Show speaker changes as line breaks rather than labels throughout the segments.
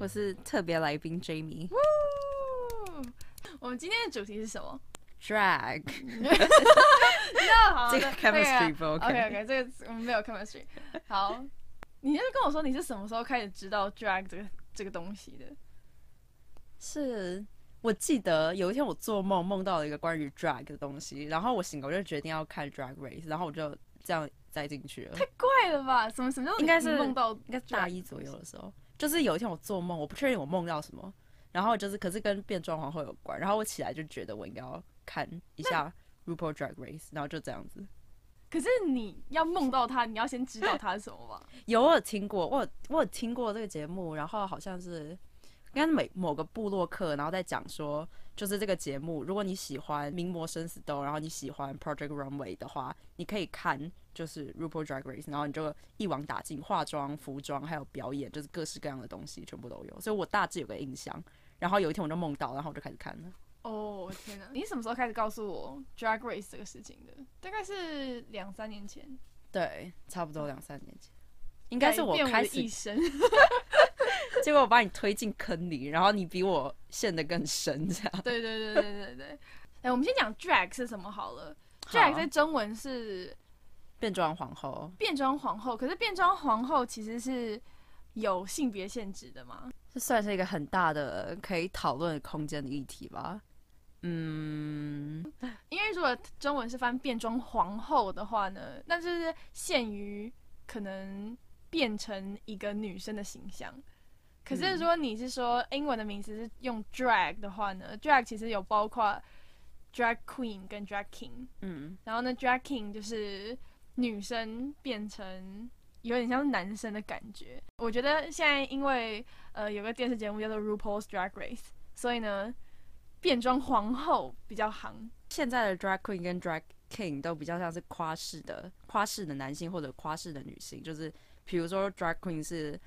我是特别来宾 Jamie。
我们今天的主题是什么
？Drag，
那好，
这个 chemistry 不
OK
OK。
OK，这个我们没有 chemistry。好，你就是跟我说你是什么时候开始知道 drag 这个这个东西的？
是我记得有一天我做梦梦到了一个关于 drag 的东西，然后我醒了我就决定要看 Drag Race，然后我就这样栽进去了。
太怪了吧？什么什么叫
应该是
梦到
应该是大一左右的时候，就是有一天我做梦，我不确定我梦到什么，然后就是可是跟变装皇后有关，然后我起来就觉得我应该要看一下 RuPaul Drag Race，然后就这样子。
可是你要梦到他，你要先知道他是什么吧？
有我有听过，我有我有听过这个节目，然后好像是应该是每某个部落客，然后在讲说，就是这个节目，如果你喜欢名模生死斗，然后你喜欢 Project Runway 的话，你可以看就是 RuPaul Drag Race，然后你就一网打尽，化妆、服装还有表演，就是各式各样的东西全部都有，所以我大致有个印象。然后有一天我就梦到，然后我就开始看了。
哦，我天哪！你什么时候开始告诉我 drag race 这个事情的？大概是两三年前，
对，差不多两三年前，应该是我开始
一生。
结果我把你推进坑里，然后你比我陷得更深，这样。
对对对对对对。哎、我们先讲 drag 是什么好了。drag
好
在中文是
变装皇后。
变装皇后，可是变装皇后其实是有性别限制的嘛？
这算是一个很大的可以讨论的空间的议题吧。嗯，
因为如果中文是翻变装皇后的话呢，那就是限于可能变成一个女生的形象。可是如果你是说英文的名词是用 drag 的话呢，drag 其实有包括 drag queen 跟 drag king。
嗯，
然后呢，drag king 就是女生变成有点像男生的感觉。我觉得现在因为呃有个电视节目叫做 RuPaul's Drag Race，所以呢变装皇后比较行。
现在的 drag queen 跟 drag king 都比较像是夸式的夸式的男性或者夸式的女性，就是比如说 drag queen 是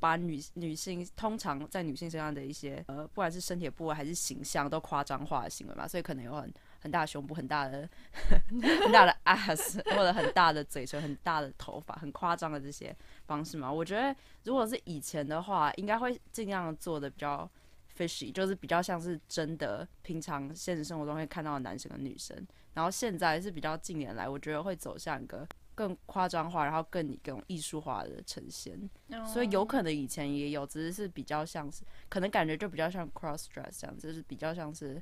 把女女性通常在女性身上的一些呃，不管是身体部位还是形象都夸张化的行为嘛，所以可能有很很大的胸部、很大的 很大的 ass 或者很大的嘴唇、很大的头发，很夸张的这些方式嘛。我觉得如果是以前的话，应该会尽量做的比较 fishy，就是比较像是真的平常现实生活中会看到的男生跟女生。然后现在是比较近年来，我觉得会走向一个更夸张化，然后更以更艺术化的呈现。所以有可能以前也有，只是是比较像是，可能感觉就比较像 cross dress 这样，就是比较像是，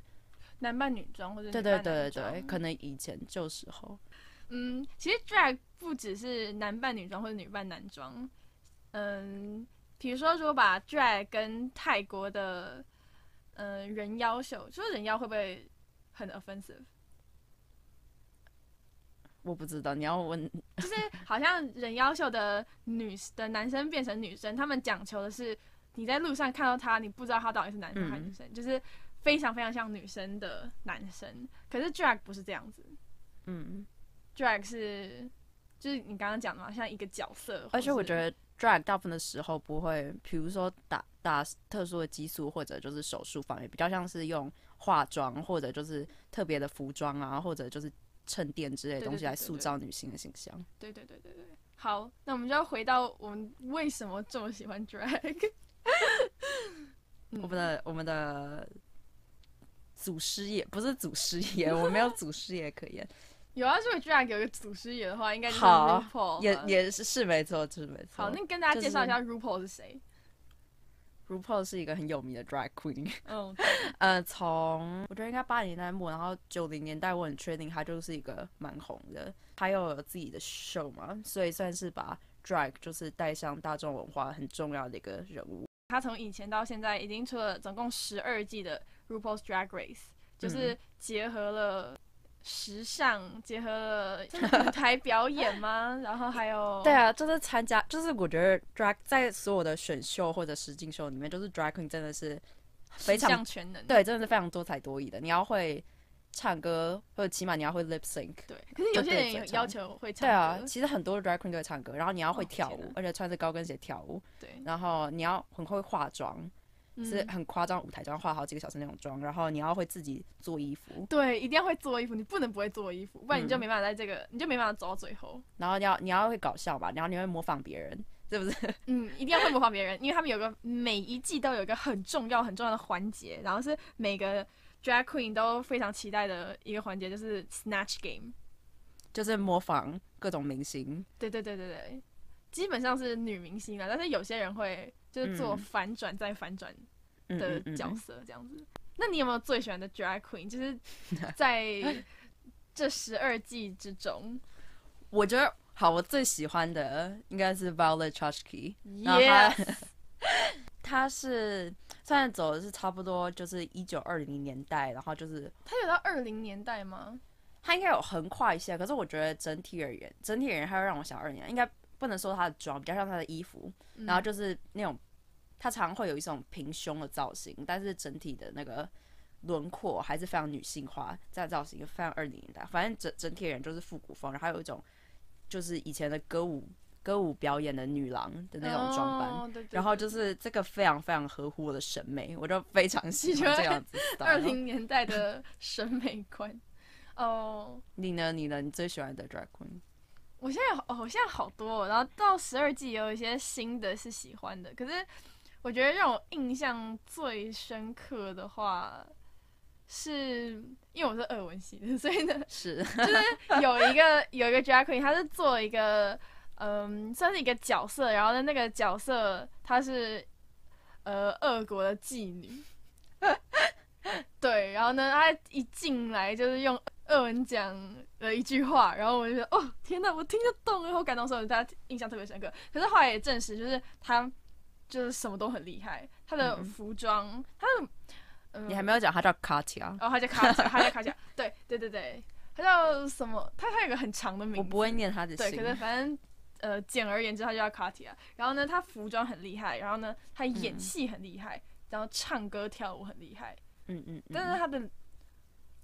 男扮女装或者
对对对对对，可能以前旧时候，
嗯，其实 drag 不只是男扮女装或者女扮男装，嗯，比如说如果把 drag 跟泰国的嗯人妖秀，说人妖会不会很 offensive？
我不知道，你要问，
就是好像人妖秀的女的男生变成女生，他们讲求的是你在路上看到他，你不知道他到底是男生还是女生，就是非常非常像女生的男生。可是 drag 不是这样子
嗯
，，drag 是就是你刚刚讲的嘛，像一个角色。
而且我觉
得
，drag 大部分的时候不会，比如说打打特殊的激素或者就是手术方面，比较像是用化妆或者就是特别的服装啊，或者就是衬垫之类的东西来塑造女性的形象。
对对对对对。好，那我们就要回到我们为什么这么喜欢 drag。嗯
我们的我们的祖师爷不是祖师爷，我没有祖师爷可言，
有啊，如果 drag 有一个祖师爷的话，应该就是 RuPaul 吧
也也是是没错，是没错。
好，那跟大家介绍一下 RuPaul 是谁。
RuPaul 是一个很有名的 drag queen，
嗯，
呃，从我觉得应该八零年代末，然后九零年代我很确定他就是一个蛮红的，他又有自己的 show 嘛，所以算是把 drag 就是带上大众文化很重要的一个人物。
他从以前到现在已经出了总共十二季的 RuPaul's Drag Race，就是结合了时尚，结合了舞台表演吗？然后还有
对，啊，就是参加，就是我觉得 drag 在所有的选秀或者实境秀里面，就是 drag queen 真的是非常
全能。
对，真的是非常多才多艺的。你要会唱歌，或者起码你要会 lip sync。
对，可是有些人要求会唱
对啊，其实很多 drag queen 都会唱歌，然后你要会跳舞而且穿着高跟鞋跳舞，
对，
然后你要很会化妆，是
嗯
很夸张舞台妆，化好几个小时那种妆，然后你要会自己做衣服，
对，一定要会做衣服，你不能不会做衣服，不然你就
嗯
没办法在这个，你就没办法走到最后。
然后你要你要会搞笑吧，然后你会模仿别人，是不是？
嗯，一定要会模仿别人，因为他们有个每一季都有一个很重要很重要的环节，然后是每个 drag queen 都非常期待的一个环节，就是 snatch game。
就是模仿各种明星。
对对对对对，基本上是女明星啊，但是有些人会就是做
嗯
反转再反转
嗯
的角色这样子。那你有没有最喜欢的 drag queen？就是在 这十二季之中
我觉得好，我最喜欢的应该是 Violet Chachki，然后他
，yes，
他是虽然走的是差不多就是一九二零年代，然后就是
他有到二零年代吗？
他应该有横跨一下，可是我觉得整体而言，整体而言，他会让我想二年，应该不能说她的妆，比较像她的衣服，
嗯
然后就是那种她常会有一种平胸的造型，但是整体的那个轮廓还是非常女性化，这样造型非常二零年代，反正整整体人就是复古风，然后还有一种就是以前的歌舞歌舞表演的女郎的那种装扮。
哦对对
然后就是这个非常非常合乎我的审美，我就非常喜欢这样子。
二零年代的审美观。哦，
你呢？你呢？你最喜欢的 drag queen？
我现在有哦，我现在好多、哦，然后到十二季有一些新的是喜欢的，可是我觉得让我印象最深刻的话，是因为我是俄文系的，所以呢，
是。
就是有一个有一个 drag queen，他是做一个嗯，算是一个角色，然后呢，那个角色她是呃俄国的妓女，对，然后呢，他一进来就是用俄文讲了一句话，然后我就觉得哦天哪，我听得懂，然后感动，所以我对她印象特别深刻。可是后来也证实，就是他就是什么都很厉害，他的
嗯
服装，他的嗯，
你还没有讲，他叫 Katya，
哦，他叫卡甲，他叫卡甲，对对对对，他叫什么？他他有个很长的名字，
我不会念他的
对，可是反正呃，简而言之，他就叫卡提亚。然后呢，他服装很厉害，然后呢，他演
嗯
戏很厉害，然后唱歌跳舞很厉害，
嗯嗯嗯，
但是他的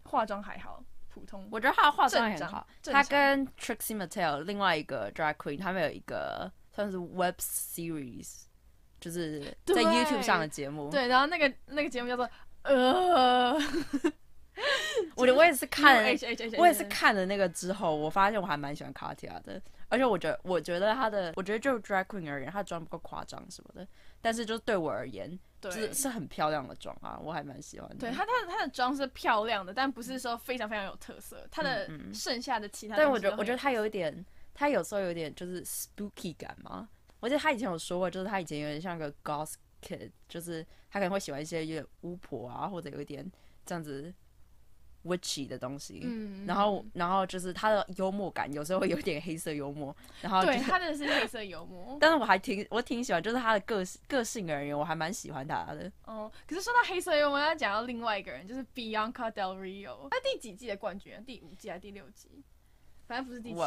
化妆还好，普通。
我觉得他的化妆也很好。他跟 Trixie Mattel 另外一个 drag queen，他们有一个算是 web series，就是在 YouTube 上的节目。，
对，然后那个那个节目叫做呃，
我我也是看 了我也是看了那个之后，我发现我还蛮喜欢 Katya 的，而且我觉得，我觉得她的，我觉得就 drag queen 而言，她的妆不够夸张什么的，但是就是对我而言，就是。是很漂亮的妆啊，我还蛮喜欢的。
对她，她的她的妆是漂亮的，但不是说非常非常有特色。她的剩下的其他
但我觉得我觉得她有一点，她有时候有点就是 spooky 感嘛。我记得她以前有说过，就是她以前有点像个 goth kid，就是她可能会喜欢一些有点巫婆啊，或者有一点这样子 witchy 的东西。
嗯，
然后，然后就是他的幽默感，有时候会有点黑色幽默，然后就
对
是
她的是黑色幽默。
但是我还挺我挺喜欢，就是他的个性个性而言，我还蛮喜欢他的。
哦，可是说到黑色幽默，要讲到另外一个人，就是 Bianca Del Rio，他第几季的冠军啊？第五季还是第六季？反正不是第七季，
我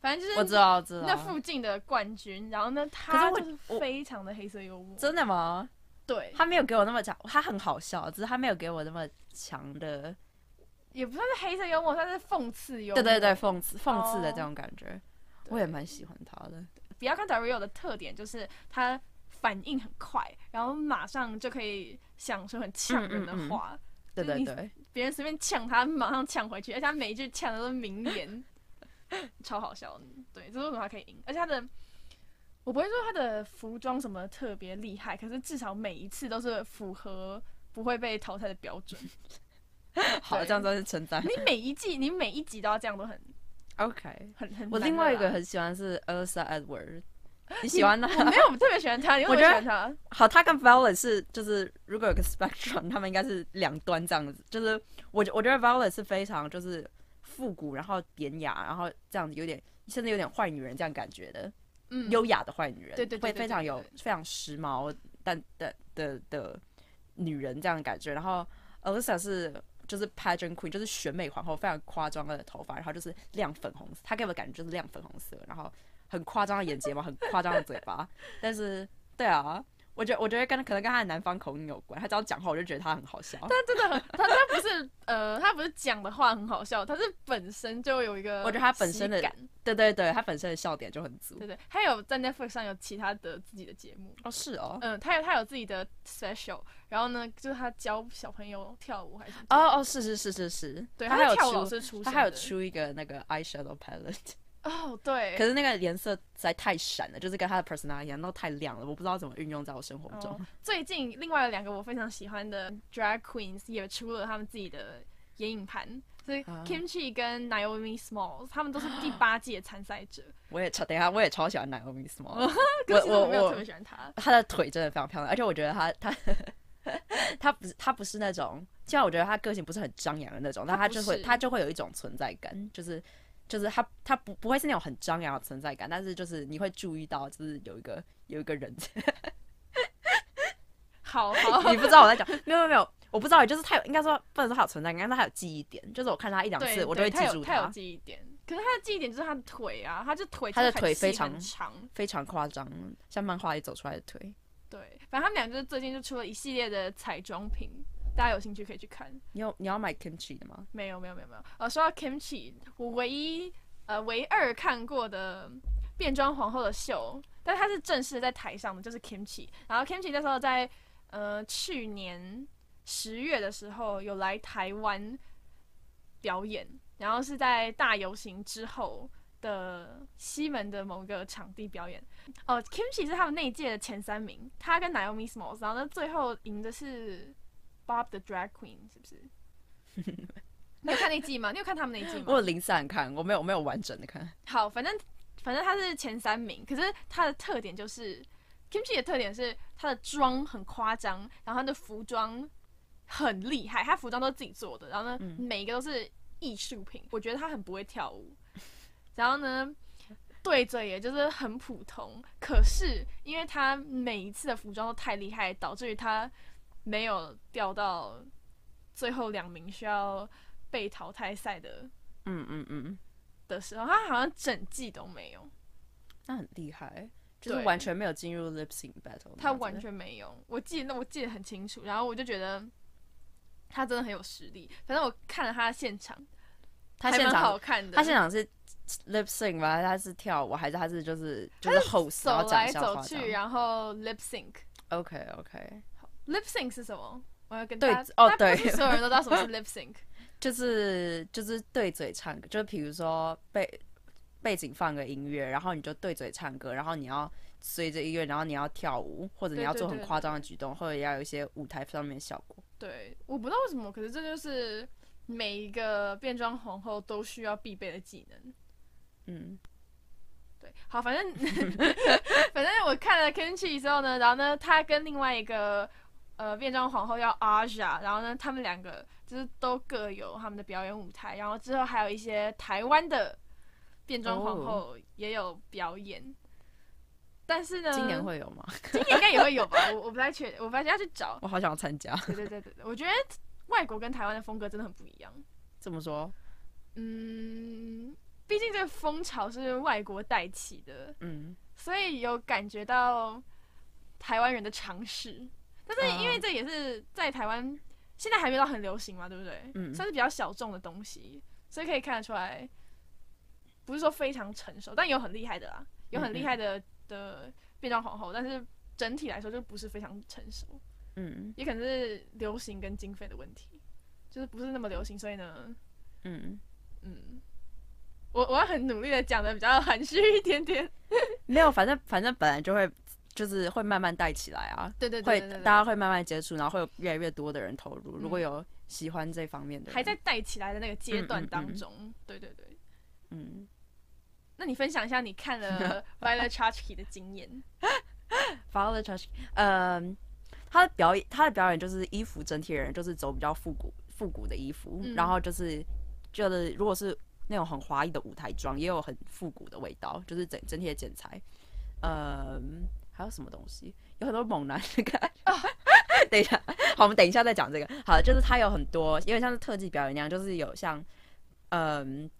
反正就是
我知道，知道。
那附近的冠军。然后呢，他就是非常的黑色幽默，
真的吗？
对，
他没有给我那么强，他很好笑，只是他没有给我那么强的。
也不算是黑色幽默，算是讽刺幽默。
对对对，讽刺讽刺的
哦
这种感觉，
对
我也蛮喜欢他的。
比较看 Dario 的特点就是他反应很快，然后马上就可以想出很呛人的
嗯嗯嗯
话。
对对对，
别人随便呛他，马上呛回去，而且他每一句呛的都是名言，超好笑的。对，这是为什么他可以赢？而且他的，我不会说他的服装什么特别厉害，可是至少每一次都是符合不会被淘汰的标准。
好，
对
这样算是称赞
你。每一季，你每一集都要这样，都很
OK，
很很。
我另外一个，很喜欢是 Elsa Edward，你喜欢他？
我没有我特别喜欢他，你为
我觉得
喜欢他？
好，他跟 Violet 是就是如果有个 spectrum，他们应该是两端这样子。就是我觉我觉得 Violet 是非常就是复古，然后典雅，然后这样子有点甚至有点坏女人这样感觉的，
嗯，
优雅的坏女人，
对对
会非常有非常时髦但的的的女人这样的感觉。然后 Elsa 是就是 pageant queen，就是选美皇后，非常夸张的头发，然后就是亮粉红色，她给我的感觉就是亮粉红色，然后很夸张的眼睫毛，很夸张的嘴巴，但是对啊。我觉得，我觉得跟可能跟他的南方口音有关。他只要讲话，我就觉得他很好笑。
他真的很，他他不是呃，他不是讲的话很好笑，他是本身就有一个，
我觉得他本身的
感，
对对对，他本身的笑点就很足
对。对，他有在 Netflix 上有其他的自己的节目，
哦，是哦，
嗯，他有他有自己的 special，然后呢，就是他教小朋友跳舞还是，
哦哦，是是是是是，
对，
他还有出他还有出一个那个 eyeshadow palette，
哦，对。
可是那个颜色实在太闪了，就是跟他的 personality 一样，都太亮了，我不知道怎么运用在我生活中。
哦最近另外有两个我非常喜欢的 drag queens 也出了他们自己的眼影盘，所以
啊
Kimchi 跟 Naomi Smalls 他们都是第 八届参赛者。
我也超，等一下我也超喜欢 Naomi Small，
可是
我
没有特别喜欢他。
她的腿真的非常漂亮，而且我觉得她她她不是她不是那种，虽然我觉得她个性不是很张扬的那种，但她
她不是
就会她就会有一种存在感，就是就是他他不不会是那种很张扬的存在感，但是就是你会注意到，就是有一个有一个人，
好好，
你不知道我在讲，没有没有没有，我不知道，就是他有应该说不能说他有存在感，但是他有记忆点，就是我看他一两次，我就会记住
他有记忆点，可是他的记忆点就是他的腿啊，他就腿
他的腿非常
长。
非常夸张，像漫画里走出来的腿。
对，反正他们俩就是最近就出了一系列的彩妆品，大家有兴趣可以去看。
你有你要买 kimchi 的吗？
没有没有没有没有。呃，说到 Kimchi，我唯一呃唯二看过的变装皇后的秀，但它是正式在台上的，就是 Kimchi。然后 Kimchi 那时候在呃去年十月的时候有来台湾表演，然后是在大游行之后的西门的某个场地表演。哦、k i m c h i 是他们那一届的前三名，他跟 Naomi Smalls，然后呢最后赢的是 Bob the Drag Queen，是不是？你有看那季吗？你有看他们那季吗？
我有零散看，我没有我没有完整的看。
好，反正反正他是前三名，可是他的特点就是 Kimchi 的特点是他的妆很夸张，然后他的服装很厉害，他服装都是自己做的，然后呢、
嗯
每一个都是艺术品。我觉得他很不会跳舞，然后呢对嘴也就是很普通，可是因为他每一次的服装都太厉害，导致于他没有掉到最后两名需要被淘汰赛的
嗯嗯嗯，
的时候，他好像整季都没有，
那很厉害，就是完全没有进入 lip sync battle。
他完全没有。我记得那我记得很清楚，然后我就觉得他真的很有实力。反正我看了他的现场，
他现场
好看的，
他现场是 lip sync 吗？他是跳舞还是他是就是就是后
走来走去，然后 lip sync。
？OK OK，
lip sync 是什么？我要跟
对
大家
哦对
所有人都知道什么是 lip sync。
就是就是对嘴唱歌，就比如说背背景放个音乐，然后你就对嘴唱歌，然后你要随着音乐，然后你要跳舞，或者你要做很夸张的举动，或者要有一些舞台上面的效果。
对，我不知道为什么，可是这就是每一个变装皇后都需要必备的技能。
嗯，
对，好，反正 反正我看了 Kimchi 之后呢，然后呢，他跟另外一个呃变装皇后叫 Aja，然后呢，他们两个就是都各有他们的表演舞台，然后之后还有一些台湾的变装皇后也有表演。但是呢，
今年会有吗？
今年应该也会有吧？我我不太确，我不太要去找。
我好想要参加。
对对对对对，我觉得外国跟台湾的风格真的很不一样。
怎么说，
嗯，毕竟这个风潮是外国带起的，
嗯，
所以有感觉到台湾人的尝试。但是因为这也是在台湾现在还没到很流行嘛，对不对？
嗯
算是比较小众的东西，所以可以看得出来，不是说非常成熟，但有很厉害的啦，有很厉害的的变装皇后，但是整体来说就不是非常成熟。
嗯
也可能是流行跟经费的问题，就是不是那么流行，所以呢，
嗯，
嗯，我我要很努力的讲的比较含蓄一点点。
没有，反正反正本来就会就是会慢慢带起来啊，
对对
会
对对对，
大家会慢慢接触，然后会有越来越多的人投入。如果有喜欢这方面的，
还在带起来的那个阶段
嗯嗯嗯
当中。对对对，
嗯，
那你分享一下你看了 Violet Chachki 的经验。
Violet Chachki，嗯，他的表演，他的表演就是衣服整体人就是走比较复古复古的衣服，
嗯
然后就是就是如果是那种很华丽的舞台装，也有很复古的味道，就是整整体的剪裁。嗯，还有什么东西？有很多猛男的感觉。等一下，好，我们等一下再讲这个。好，就是他有很多，有点像是特技表演那样，就是有像嗯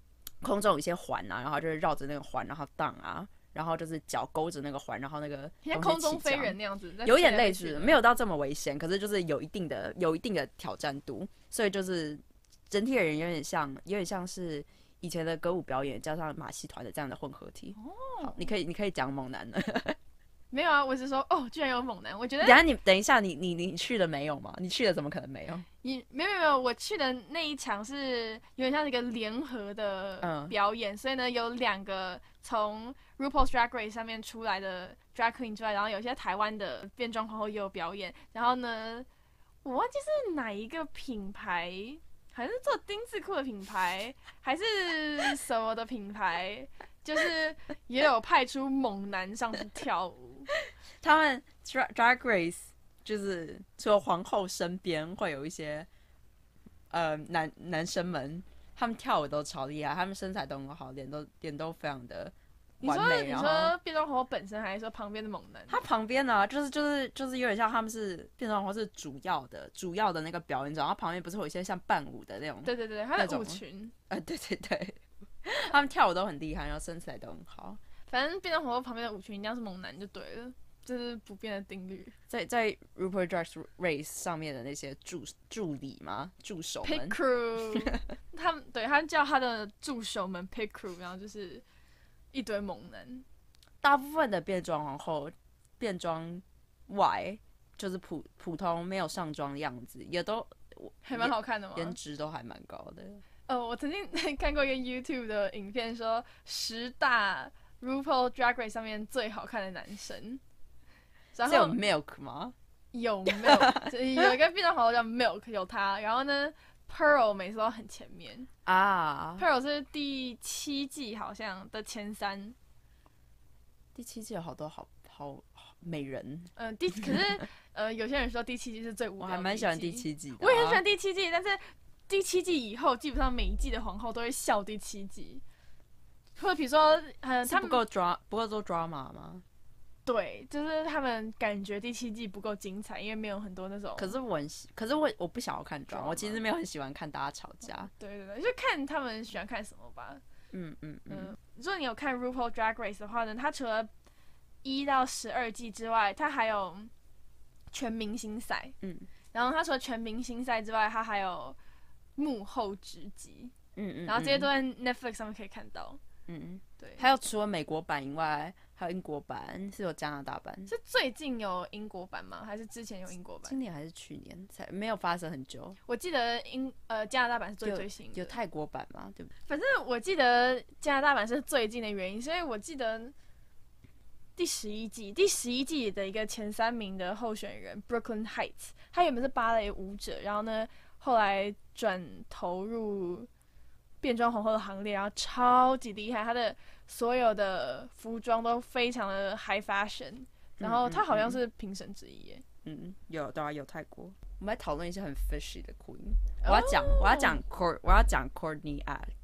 空中有一些环啊，然后就是绕着那个环，然后荡啊，然后就是脚勾着那个环，然后那个
像空中飞人那样子，
有点类似没有到这么危险，可是就是有一定的有一定的挑战度，所以就是整体的人有点像有点像是以前的歌舞表演加上马戏团的这样的混合体。
哦
好，你可以你可以讲猛男的，
没有啊，我是说，哦，居然有猛男，我觉得
等下你等一下，你你你去了没有吗？你去了怎么可能没有？
你没有没有我去的那一场是有点像是一个联合的
嗯
表演，所以呢有两个从 RuPaul's Drag Race 上面出来的 drag queen 之外，然后有些台湾的变装皇后也有表演，然后呢我忘记是哪一个品牌，好像是做丁字裤的品牌，还是什么的品牌，就是也有派出猛男上去跳舞。
他们 drag drag race 就是除了皇后身边会有一些呃男男生们，他们跳舞都超厉害，他们身材都很好，脸都脸都非常的
你说
完美。
你说变装皇后本身，还是说旁边的猛男？
他旁边呢，就是就是就是有点像他们是变装皇后是主要的主要的那个表演者，然后旁边不是有一些像伴舞的那种，
对对对，他的舞群。
呃对对对，他们跳舞都很厉害，然后身材都很好。
反正变装皇后旁边的舞裙一定要是猛男就对了，这是不变的定律。
在在 Rupert Drag Race 上面的那些助助理嘛，助手们
，Crew，他们对他叫他的助手们 Pit Crew，然后就是一堆猛男。
大部分的变装皇后变装外就是普普通没有上妆的样子，也都
还蛮好看的嘛。
颜值都还蛮高的。
呃，我曾经 看过一个 YouTube 的影片，说十大 RuPaul Drag Race 上面最好看的男生，然
后有 Milk 吗？
有 Milk，有一个变装皇后叫 Milk，有他，然后呢 Pearl 每次都很前面。
啊
，，Pearl 是第七季好像的前三，
第七季有好多好好好美人，
嗯、第可是 呃有些人说第七季是最无聊的
我还蛮喜欢第七季的、啊。
我也很喜欢第七季，但是第七季以后，基本上每一季的皇后都会笑第七季，或者比如说，呃，他们
不够抓不够做 drama 吗？
对，就是他们感觉第七季不够精彩，因为没有很多那种。
可是我很喜，可是我我不想要看
drama，drama
我其实没有很喜欢看大家吵架。
对对对，就看他们喜欢看什么吧。
嗯嗯嗯，
嗯，如果你有看 RuPaul Drag Race 的话呢，它除了一到十二季之外，它还有全明星赛。
嗯
然后它除了全明星赛之外，它还有幕后直击，
嗯嗯，
然后这些
嗯
都在 Netflix 上面可以看到。
嗯嗯，
对，
还有除了美国版以外，还有英国版，是有加拿大版。
是最近有英国版吗？还是之前有英国版
今？年还是去年才没有发生很久，
我记得英呃加拿大版是最最新的。
有泰国版吗？对不对？
反正我记得加拿大版是最近的原因，所以我记得第十一季第十一季的一个前三名的候选人 Brooklyn Heights，他原本是芭蕾舞者，然后呢后来转投入变装皇后的行列，然后超级厉害，她的所有的服装都非常的 high fashion，然后她好像是评审之一耶。
嗯，有对啊，有泰国。我们来讨论一些很 fishy 的 queen。我要讲，
哦
我要讲 Court，我要讲 Courtney Act，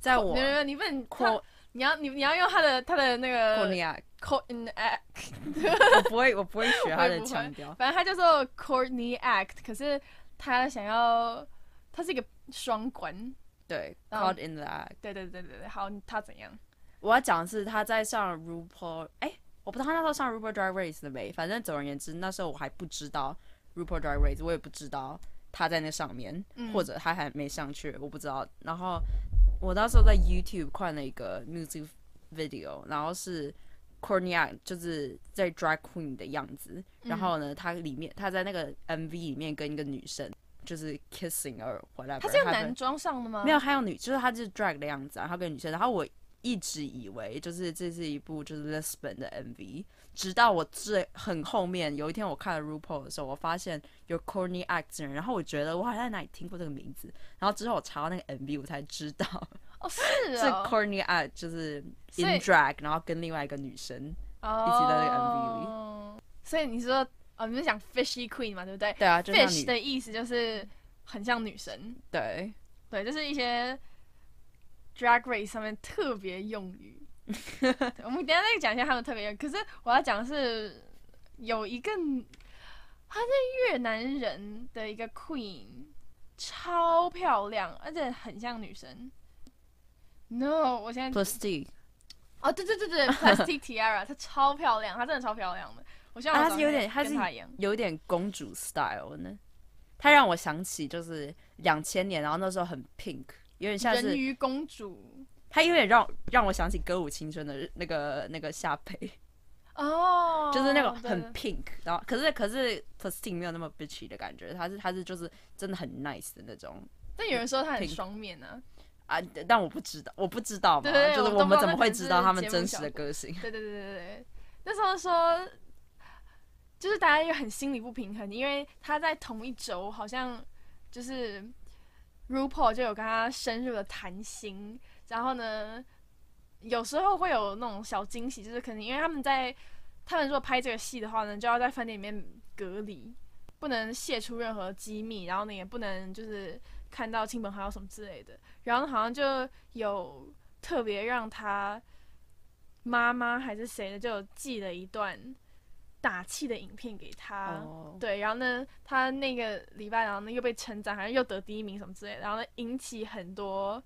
在我
没有没有，你问
Court
你要你你要用他的他的那个
Courtney
Act，Courtney Act。
我不会，我不会 学他的腔调。
反正他叫做 Courtney Act，可是他想要，他是一个双关。
对，Caught in the Act。
对对对对对，好，他怎样？
我要讲的是他在上 RuPaul，哎、我不知道他那时候上 RuPaul Drag Race 了没。反正总而言之，那时候我还不知道 RuPaul Drag Race，我也不知道他在那上面，
嗯
或者他还没上去，我不知道。然后我那时候在 YouTube 看了一个 music video，然后是 Act 就是在 drag queen 的样子。然后呢，他里面他在那个 MV 里面跟一个女生就是 kissing or whatever，
他是用男装上的吗？
没有，还有女，就是他就是 drag 的样子啊，然后跟女生，然后我一直以为就是这是一部就是 lesbian 的 MV，直到我最很后面有一天我看了 RuPaul 的时候，我发现有 Courtney Act 的人，然后我觉得我好像在哪里听过这个名字，然后之后我查到那个 MV，我才知道
哦，是
是
哦
，Courtney Act 就是 in drag，然后跟另外一个女生，
哦，
一起在那个 MV 里
里。所以你说，哦，你是讲 Fishy Queen 嘛，对不对
对啊，就像
？Fish
女
的意思就是很像女神，
对，
对，就是一些 Drag Race 上面特别用语。对 我们等一下再讲一下他们特别用，可是我要讲的是有一个她是越南人的一个 Queen，超漂亮，而且很像女神。No，我现在
Plastic，
哦，对对对对，Plastic Tiara，她超漂亮，她真的超漂亮的。
她是有点她是。有点公主 style 呢。她让我想起就是两千年，然后那时候很 pink，有点像是
人鱼公主
她有点让让我想起歌舞青春的那个那个夏培，
哦，
就是那种很 pink，然后可是可是 Plastic 没有那么 bitchy 的感觉，她是她是就是真的很 nice 的那种
但有人说她很双面呢、
啊，但我不知道，我不知道嘛，就是
我
们怎么会知道他们真实的个性？
对对对对对，那时候说，就是大家又很心理不平衡，因为他在同一周好像就是 RuPaul 就有跟他深入的谈心，然后呢，有时候会有那种小惊喜，就是可能因为他们在他们如果拍这个戏的话呢，就要在饭店里面隔离，不能泄出任何机密，然后呢也不能就是看到亲朋好友什么之类的，然后好像就有特别让他。妈妈还是谁的，就有寄了一段打气的影片给他。
哦，
对，然后呢，他那个礼拜，然后呢又被称赞，好像又得第一名什么之类的，然后呢引起很多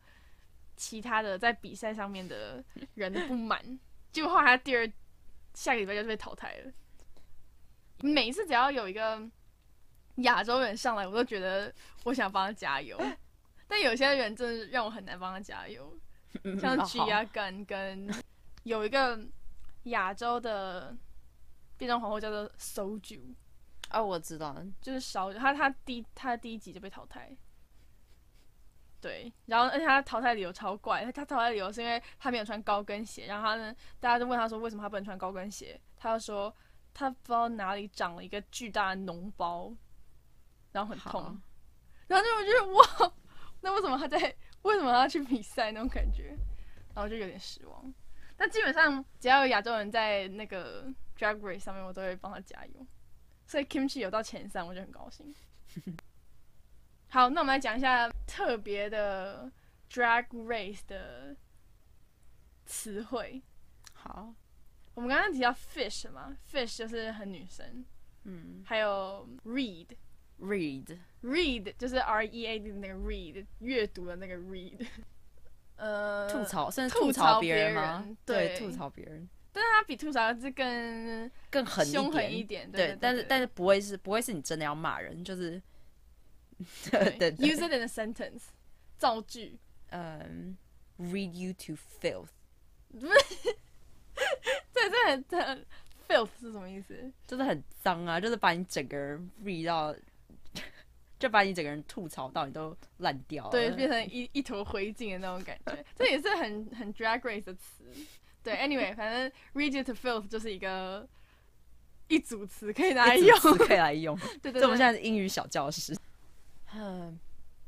其他的在比赛上面的人的不满。结果后来他第二下个礼拜就被淘汰了。每一次只要有一个亚洲人上来，我都觉得我想帮他加油，但有些人真的让我很难帮他加油。像
嗯
G
好
啊跟跟有一个亚洲的变装皇后叫做 Soju，
啊，我知道，
就是烧他他第他第一集就被淘汰。对，然后而且他淘汰理由超怪，他他淘汰理由是因为他没有穿高跟鞋，然后他呢，大家就问他说为什么他不能穿高跟鞋，他就说他不知道哪里长了一个巨大的脓包，然后很痛，然后就我觉得哇，那为什么他在为什么他要去比赛那种感觉，然后就有点失望。但基本上只要有亚洲人在那个 Drag Race 上面，我都会帮他加油。所以 Kimchi 有到前三，我就很高兴。好，那我们来讲一下特别的 Drag Race 的词汇。
好，
我们刚刚提到 fish 嘛，fish 就是很女生，
嗯
还有 read。，read，read 就是 R E A D 的那个 read，阅读的那个 read。呃，
吐槽，甚至
吐
吐
槽别
人对吐槽别人
但是它比吐槽是更
更狠
凶狠
点
一点，
对，但是但是不会是不会是你真的要骂人，就是
对
对对
use it in a sentence，造句。
嗯，read you to filth，
对，这很这很 filth 是什么意思？
就是很脏啊，就是把你整个人 read 到，就把你整个人吐槽到你都烂掉了。
对，变成一一坨灰烬的那种感觉，这也是很很 drag race 的词。对，anyway，反正 read you to filth 就是一个一组词可以拿来用。
可以来用。
对对对，
这我们现在是英语小教室。嗯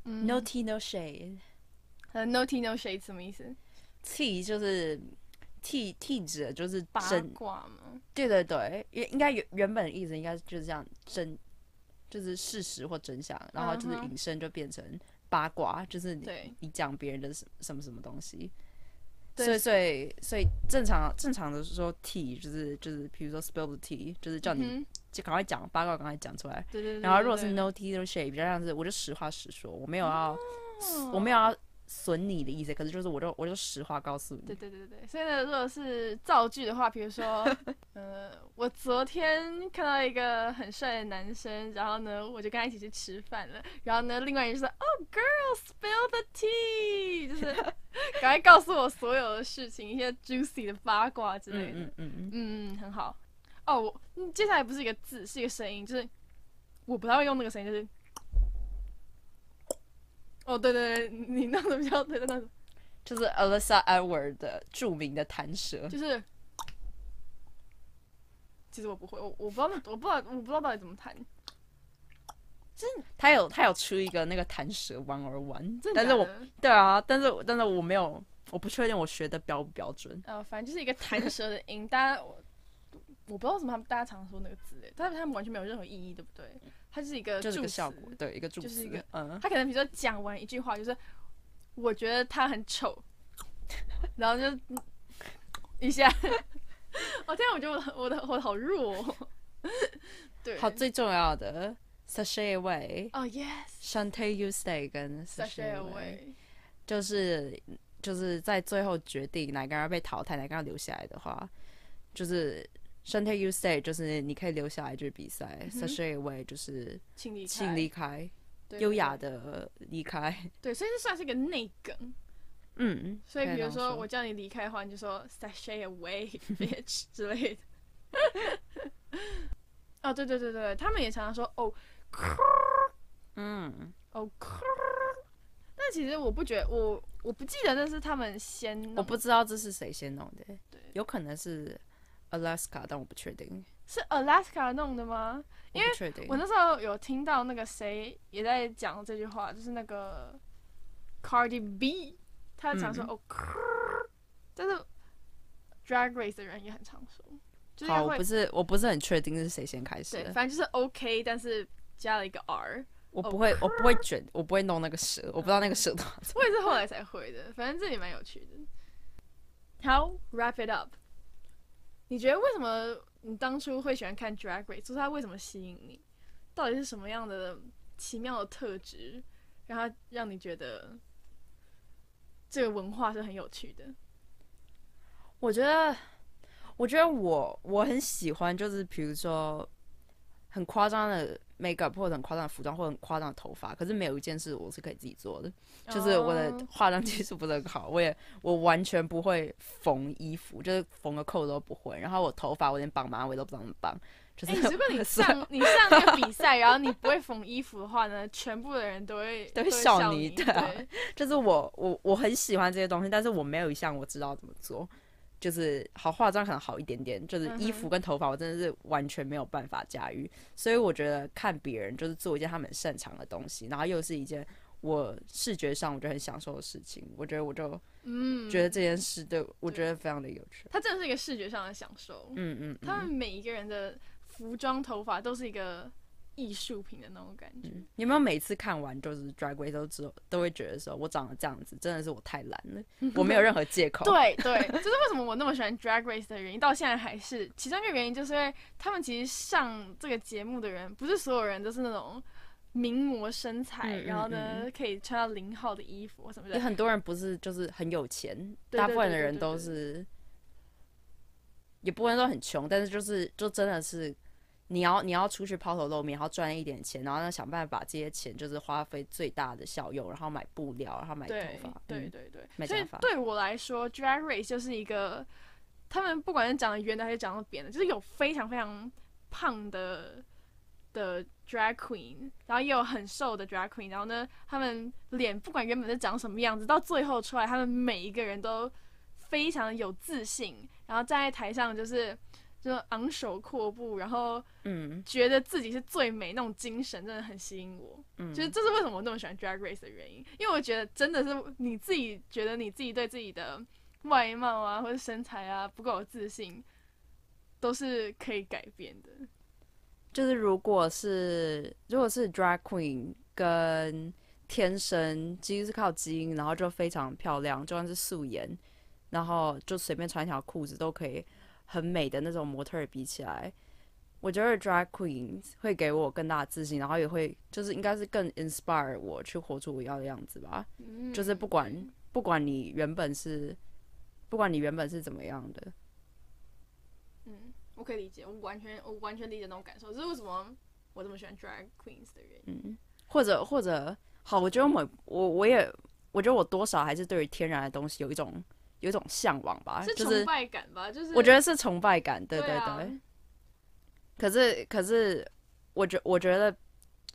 嗯
，no tea no shade。
呃 no tea no shade 什么意思
？tea 就是 tea tea 指的就是
八，卦吗？
对对对，应应该原原本的意思应该就是这样真，就是事实或真相，然后就是引申就变成八卦，就是你你讲别人的什什么什么东西。
对
所以所以所以正常正常的说 tea 就是就是比如说 spill the tea 就是叫你就赶快讲八卦赶快讲出来，
对对对。
然后如果是 no tea no shade 比较像是我就实话实说，我没有要、
哦
我没有要损你的意思，可是就是我就我就实话告诉你
对。对对对对，所以呢，如果是造句的话，比如说，呃，我昨天看到一个很帅的男生，然后呢，我就跟他一起去吃饭了，然后呢，另外一个人就说，Oh girl, spill the tea，就是 赶快告诉我所有的事情，一些 juicy 的八卦之类的。
嗯嗯嗯嗯，
嗯，很好。哦，我嗯接下来不是一个字，是一个声音，就是我不太会用那个声音，就是。哦，对对对，你弄的比较对的那种，
就是 Alyssa Edward 的著名的弹舌，
就是，其实我不会，我我不知道那我不知道我不知道到底怎么弹，
他有他有出一个那个弹舌 one or one，
真的
但是我对啊，但是但是我没有，我不确定我学的标不标准。
呃，反正就是一个弹舌的音，大家我我不知道为什么他们大家常说那个字，哎，但是他们完全没有任何意义，对不对？它是一个
就是
助词
个效果，对，一个助词，
就是一个
嗯，
他可能比如说讲完一句话，就是我觉得他很丑，然后就 一下，哦天啊，我觉得我的我的好弱、哦，对，
好，最重要的 sashay away。
哦
yes，Shantae You Stay 跟
sashay
Away 就是就是在最后决定哪个人要被淘汰，哪个人要留下来的话，就是 Shantae You Stay 就是你可以留下来就是比赛、
嗯
s a s h a Away 就是
请离开，
请离开，优雅，的离开。
对对，所以这算是一个内梗。
嗯，
所以比如说我叫你离开的话，你就说 sashay away bitch 之类的。哦，对对对对，他们也常常说哦
嗯，
哦，但其实我不觉得，我我不记得那是他们先弄，
我不知道这是谁先弄的，
对。
有可能是 Alaska，但我不确定，
是 Alaska 弄的吗？因
为。
我那时候有听到那个谁也在讲这句话，就是那个 Cardi B，他常说、
嗯
哦，但是 Drag Race 的人也很常说，就是
好，我不是我不是很确定是谁先开始
反正就是 OK，但是加了一个 R。
我不会我不会卷，我不会弄那个蛇，我不知道那个蛇多少
我也是后来才会的，反正这里蛮有趣的。好，wrap it up。你觉得为什么你当初会喜欢看 Drag Race？就是它为什么吸引你？到底是什么样的奇妙的特质，让它让你觉得这个文化是很有趣的？
我觉得，我觉得我我很喜欢，就是比如说很夸张的 makeup 或者很夸张的服装或者很夸张的头发，可是没有一件事我是可以自己做的，就是我的
哦
化妆技术不是很好，我也我完全不会缝衣服，就是缝个扣都不会，然后我头发我连绑马尾都不知道怎么绑，就是、
哎、如果你 上你上那个比赛，然后你不会缝衣服的话呢，全部的人都会
都会
会
笑
你。
你对啊就是我我我很喜欢这些东西，但是我没有一项我知道怎么做。就是好化妆可能好一点点，就是衣服跟头发我真的是完全没有办法驾驭，所以我觉得看别人就是做一件他们擅长的东西，然后又是一件我视觉上我就很享受的事情，我觉得我就
嗯，
觉得这件事对我觉得非常的有趣。
它真的是一个视觉上的享受。
嗯嗯
他们
嗯
每一个人的服装、头发都是一个艺术品的那种感觉。
嗯，你有没有每次看完就是 Drag Race 都之后都会觉得说我长得这样子真的是我太懒了，我没有任何借口。
对对，就是为什么我那么喜欢 Drag Race 的原因，到现在还是其中一个原因，就是因为他们其实上这个节目的人，不是所有人都是那种名模身材，然后呢可以穿到零号的衣服什么的。
有很多人不是就是很有钱，
对
大部分的人都是，也不能说很穷，但是就是就真的是你要你要出去抛头露面，然后赚一点钱，然后呢想办法把这些钱就是花费最大的效用，然后买布料，然后买头发，对
对对对，所以
买假发
对我来说，Drag Race 就是一个，他们不管是长得圆的还是长得扁的，就是有非常非常胖的的 Drag Queen，然后也有很瘦的 Drag Queen，然后呢，他们脸不管原本是长什么样子，到最后出来，他们每一个人都非常有自信，然后站在台上就是。就昂首阔步，然后
嗯
觉得自己是最美那种精神，真的很吸引我。
嗯，
就是这是为什么我那么喜欢 Drag Race 的原因，因为我觉得真的是你自己觉得你自己对自己的外貌啊或者身材啊不够有自信，都是可以改变的。
就是如果是如果是 drag queen 跟天生其实是靠基因，然后就非常漂亮，就算是素颜，然后就随便穿一条裤子都可以很美的那种模特比起来，我觉得 drag Queens 会给我更大的自信，然后也会就是应该是更 inspire 我去活出我要的样子吧。
嗯
就是不管不管你原本是不管你原本是怎么样的，
嗯，我可以理解，我完全我完全理解那种感受，这是为什么我这么喜欢 Drag Queens 的原因。
嗯，或者或者好，我觉得我我我也我觉得我多少还是对于天然的东西有一种有一种向往吧，
是崇
就是
拜感吧？就是
我觉得是崇拜感，对对
对啊。
可是可是，我觉我觉得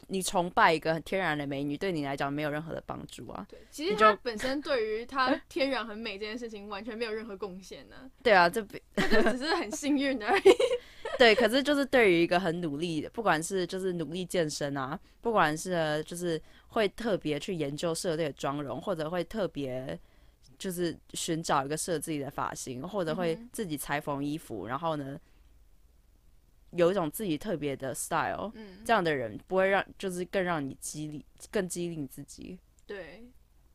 你崇拜一个很天然的美女，对你来讲没有任何的帮助啊。
对，其实
你就
本身对于她天然很美这件事情完全没有任何贡献呢，
对啊，这比
就只是很幸运而已。
对，可是就是对于一个很努力的，不管是就是努力健身啊，不管是呃就是会特别去研究设计的妆容，或者会特别就是寻找一个适合自己的发型，或者会自己裁缝衣服，然后呢有一种自己特别的 style，
嗯，
这样的人不会让就是更让你激励，更激励你自己。
对，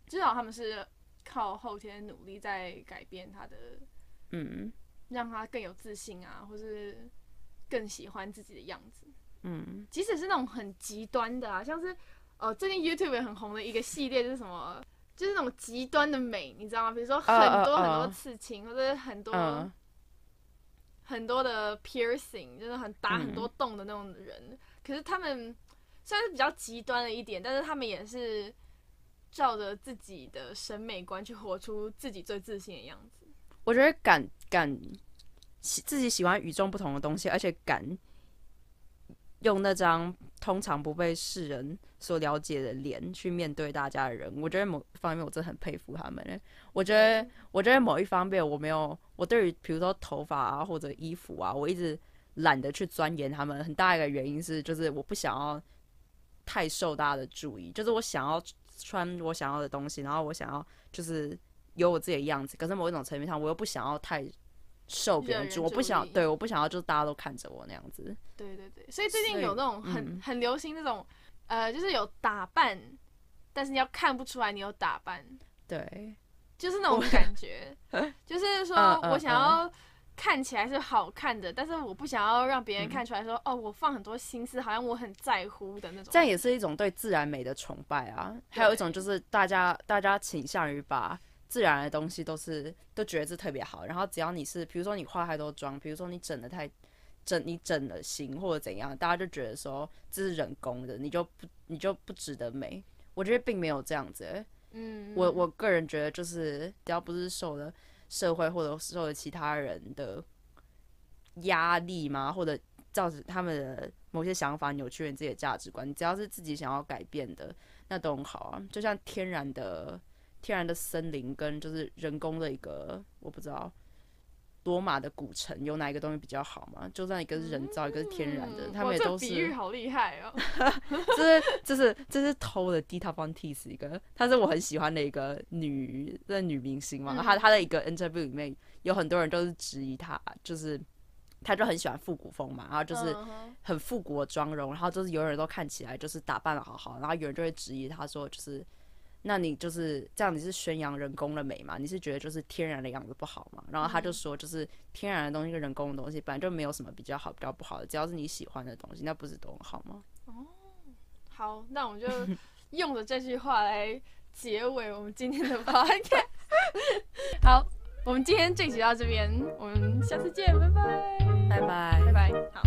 至少他们是靠后天努力在改变他的，
嗯
让他更有自信啊，或是更喜欢自己的样子。
嗯
即使是那种很极端的啊，像是呃最近 YouTube 也很红的一个系列，就是什么，就是那种极端的美，你知道吗？比如说很多很多刺青，或者很多、
嗯
很多的 piercing，就是很打
嗯
很多洞的那种人。可是他们虽然是比较极端了一点，但是他们也是照着自己的审美观去活出自己最自信的样子。
我觉得敢敢喜自己喜欢与众不同的东西，而且敢用那张通常不被世人所了解的脸去面对大家的人，我觉得某方面我真的很佩服他们。欸我觉得，我觉得某一方面我没有，我对于比如说头发啊或者衣服啊，我一直懒得去钻研他们。很大一个原因是，就是我不想要太受大家的注意，就是我想要穿我想要的东西，然后我想要就是有我自己的样子。可是某一种层面上，我又不想要太受别人我不想对，我不想要就是大家都看着我那样子。
对对对，所以最近有那种很、
嗯
很流行那种，呃，就是有打扮，但是你要看不出来你有打扮，
对，
就是那种感觉，就是说我想要看起来是好看的，但是我不想要让别人
嗯
看出来说，哦，我放很多心思，好像我很在乎的那种。
这样也是一种对自然美的崇拜啊。还有一种就是大家大家倾向于把自然的东西都是都觉得是特别好，然后只要你是比如说你化太多妆，比如说你整的太整你整了型或者怎样，大家就觉得说这是人工的，你就不你就不值得美。我觉得并没有这样子欸、
嗯，
我我个人觉得就是只要不是受了社会或者受了其他人的压力嘛，或者造成他们的某些想法扭曲了你自己的价值观，你只要是自己想要改变的，那都很好啊。就像天然的天然的森林跟就是人工的一个，我不知道。罗马的古城有哪一个东西比较好嘛？就算一个是人造，一个是天然的，他们也都是。
比喻好厉害哦。
这是这是这是偷的 Dita Von Teese 一个，她是我很喜欢的一个女的女明星嘛。
嗯
她她的一个 interview 里面有很多人都是质疑她，就是她就很喜欢复古风嘛，然后就是很复古的妆容，然后就是有人都看起来就是打扮的好好，然后有人就会质疑她说就是。那你就是这样，你是宣扬人工的美吗？你是觉得就是天然的样子不好吗？然后他就说，就是天然的东西跟人工的东西，本来就没有什么比较好、比较不好的，只要是你喜欢的东西，那不是都很好吗？
哦，好，那我们就 用着这句话来结尾我们今天的 podcast。好，我们今天这集到这边，我们下次见，拜拜，
拜拜，拜拜，好。